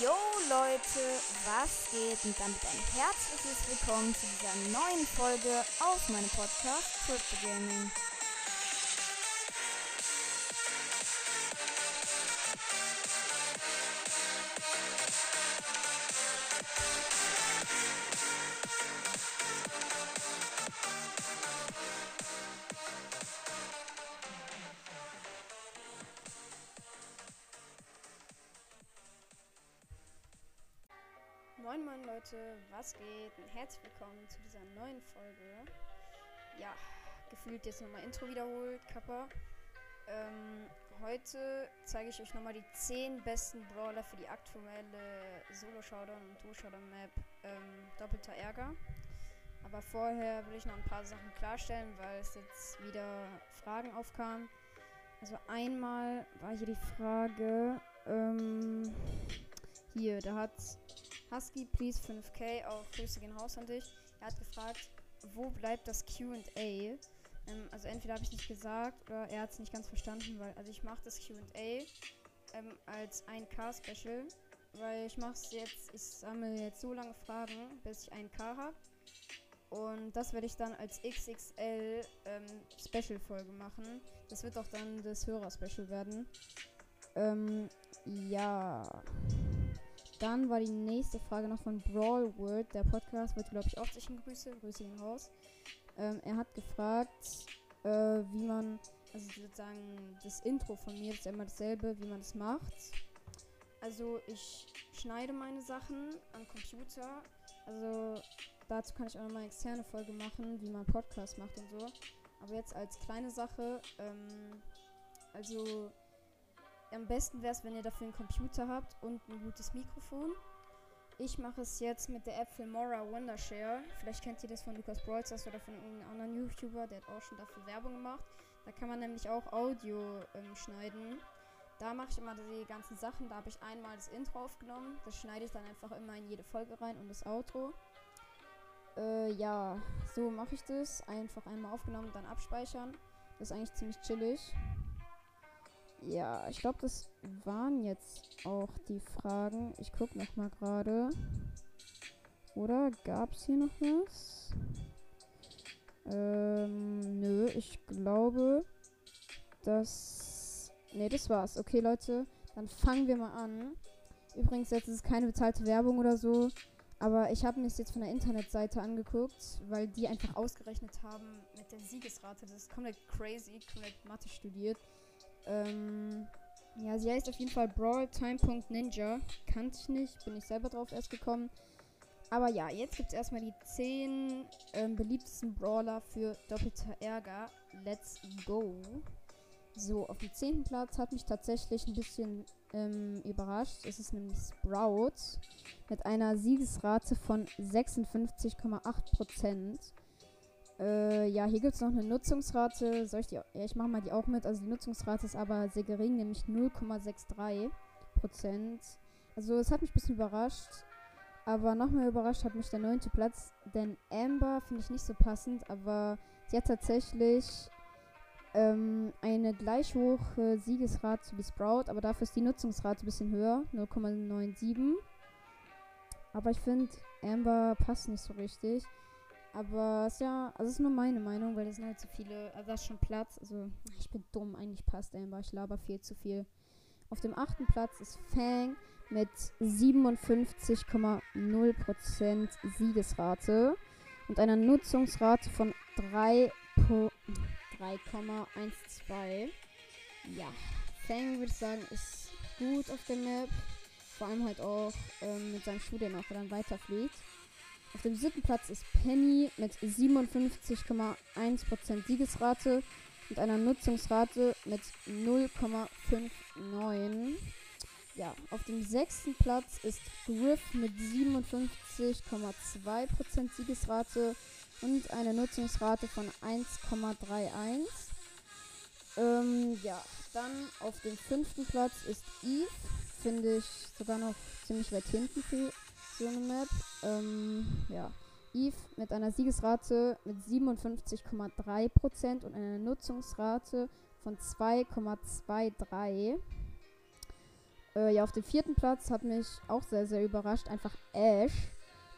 Yo Leute, was geht? Und damit ein herzliches Willkommen zu dieser neuen Folge auf meinem Podcast Crypto Gaming. Moin moin Leute, was geht? Herzlich willkommen zu dieser neuen Folge. Ja, gefühlt jetzt nochmal Intro wiederholt, Kappa. Ähm, heute zeige ich euch nochmal die 10 besten Brawler für die aktuelle Solo-Showdown und Duo-Showdown-Map ähm, Doppelter Ärger. Aber vorher will ich noch ein paar Sachen klarstellen, weil es jetzt wieder Fragen aufkamen. Also einmal war hier die Frage, ähm, hier, da hat Husky, please 5k, auch Grüße gehen raus an dich. Er hat gefragt, wo bleibt das QA? Ähm, also entweder habe ich nicht gesagt oder er hat es nicht ganz verstanden, weil also ich mache das QA ähm, als 1K-Special, weil ich mache es jetzt, ich sammle jetzt so lange Fragen, bis ich 1K habe. Und das werde ich dann als XXL ähm, machen. Das wird auch dann das Hörer-Special werden. Ähm, ja. Dann war die nächste Frage noch von Brawl World. Der Podcast wird, glaube ich, auch sich Grüße. Grüße ihn raus. Ähm, er hat gefragt, äh, wie man, also sozusagen das Intro von mir ist ja immer dasselbe, wie man das macht. Also ich schneide meine Sachen am Computer. Also dazu kann ich auch nochmal eine externe Folge machen, wie man Podcast macht und so. Aber jetzt als kleine Sache, ähm, also am besten wäre es, wenn ihr dafür einen Computer habt und ein gutes Mikrofon. Ich mache es jetzt mit der App Filmora Wondershare. Vielleicht kennt ihr das von Lukas Brawlstars oder von irgendeinem anderen YouTuber, der hat auch schon dafür Werbung gemacht. Da kann man nämlich auch Audio ähm, schneiden. Da mache ich immer die ganzen Sachen. Da habe ich einmal das Intro aufgenommen. Das schneide ich dann einfach immer in jede Folge rein und das Outro. Äh, ja, so mache ich das. Einfach einmal aufgenommen, dann abspeichern. Das ist eigentlich ziemlich chillig. Ja, ich glaube, das waren jetzt auch die Fragen. Ich gucke noch mal gerade. Oder gab es hier noch was? Ähm, nö, ich glaube, dass... Ne, das war's. Okay, Leute, dann fangen wir mal an. Übrigens, jetzt ist es keine bezahlte Werbung oder so. Aber ich habe mir es jetzt von der Internetseite angeguckt, weil die einfach ausgerechnet haben mit der Siegesrate. Das ist komplett crazy, komplett Mathe studiert. Ähm, ja, sie heißt auf jeden Fall Brawltime.ninja. Kannte ich nicht, bin ich selber drauf erst gekommen. Aber ja, jetzt gibt es erstmal die 10 ähm, beliebtesten Brawler für doppelter Ärger. Let's go. So, auf dem 10. Platz hat mich tatsächlich ein bisschen ähm, überrascht. Es ist nämlich Sprout mit einer Siegesrate von 56,8%. Äh, ja, hier gibt es noch eine Nutzungsrate. Soll ich die? Ja, ich mache mal die auch mit. Also die Nutzungsrate ist aber sehr gering, nämlich 0,63 Prozent. Also es hat mich ein bisschen überrascht. Aber noch mehr überrascht hat mich der neunte Platz. Denn Amber finde ich nicht so passend, aber sie hat tatsächlich ähm, eine gleich hohe Siegesrate wie Sprout, aber dafür ist die Nutzungsrate ein bisschen höher, 0,97. Aber ich finde, Amber passt nicht so richtig. Aber es ist ja, also es ist nur meine Meinung, weil es sind halt zu viele, also da ist schon Platz. Also ich bin dumm, eigentlich passt Amber, ich laber viel zu viel. Auf dem achten Platz ist Fang mit 57,0% Siegesrate und einer Nutzungsrate von 3,12. Ja, Fang würde ich sagen, ist gut auf der Map. Vor allem halt auch ähm, mit seinem Schuh, der noch dann weiterfliegt. Auf dem siebten Platz ist Penny mit 57,1% Siegesrate und einer Nutzungsrate mit 0,59. Ja, auf dem sechsten Platz ist Griff mit 57,2% Siegesrate und eine Nutzungsrate von 1,31. Ähm, ja, dann auf dem fünften Platz ist Eve. Finde ich sogar noch ziemlich weit hinten für so eine Map. Ähm, ja. Eve mit einer Siegesrate mit 57,3% und einer Nutzungsrate von 2,23. Äh, ja, auf dem vierten Platz hat mich auch sehr, sehr überrascht. Einfach Ash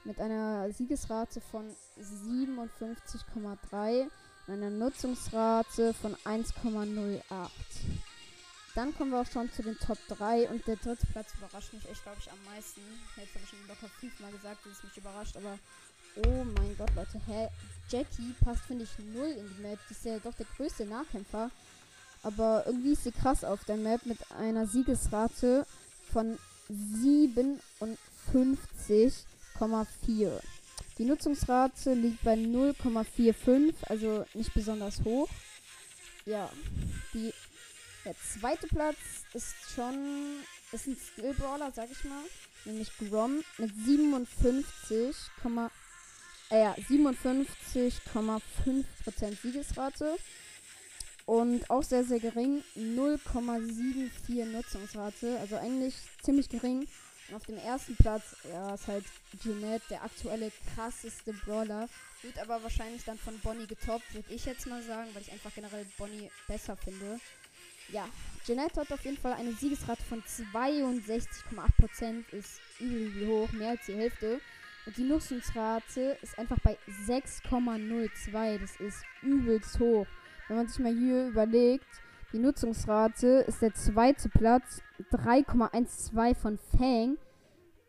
mit einer Siegesrate von 57,3 und einer Nutzungsrate von 1,08. Dann kommen wir auch schon zu den Top 3 und der dritte Platz überrascht mich echt, glaube ich, am meisten. Jetzt habe ich schon locker fünfmal gesagt, dass es mich überrascht, aber oh mein Gott, Leute, hä? Jackie passt, finde ich, null in die Map. Die ist ja doch der größte Nahkämpfer. Aber irgendwie ist sie krass auf der Map mit einer Siegesrate von 57,4. Die Nutzungsrate liegt bei 0,45, also nicht besonders hoch. Ja, die, der zweite Platz ist schon, ist ein Skill Brawler, sag ich mal, nämlich Grom mit 57, äh, ja, 57,5% Siegesrate. Und auch sehr, sehr gering. 0,74 Nutzungsrate. Also eigentlich ziemlich gering. Und auf dem ersten Platz, ja, ist halt Jeanette, der aktuelle krasseste Brawler. Wird aber wahrscheinlich dann von Bonnie getoppt, würde ich jetzt mal sagen, weil ich einfach generell Bonnie besser finde. Ja, Jeanette hat auf jeden Fall eine Siegesrate von 62,8%. Ist übel hoch, mehr als die Hälfte. Und die Nutzungsrate ist einfach bei 6,02. Das ist übelst hoch. Wenn man sich mal hier überlegt, die Nutzungsrate ist der zweite Platz, 3,12 von Fang.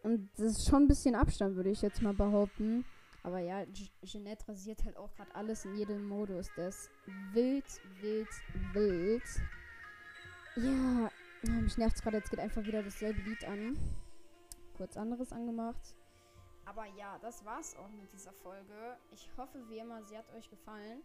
Und das ist schon ein bisschen Abstand, würde ich jetzt mal behaupten. Aber ja, Jeanette rasiert halt auch gerade alles in jedem Modus. Das ist wild, wild, wild. Ja, mich nervt gerade. Jetzt geht einfach wieder dasselbe Lied an. Kurz anderes angemacht. Aber ja, das war's auch mit dieser Folge. Ich hoffe, wie immer, sie hat euch gefallen.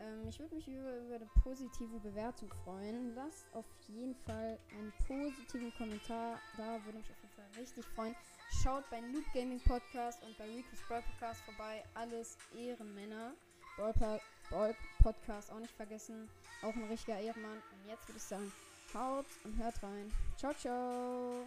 Ähm, ich würde mich über, über eine positive Bewertung freuen. Lasst auf jeden Fall einen positiven Kommentar da, würde mich auf jeden Fall richtig freuen. Schaut bei Noob Gaming Podcast und bei Rico's Brawl Podcast vorbei. Alles Ehrenmänner. Brawl Podcast auch nicht vergessen. Auch ein richtiger Ehrenmann. Und jetzt würde ich sagen, Haut und hört rein. Ciao, ciao.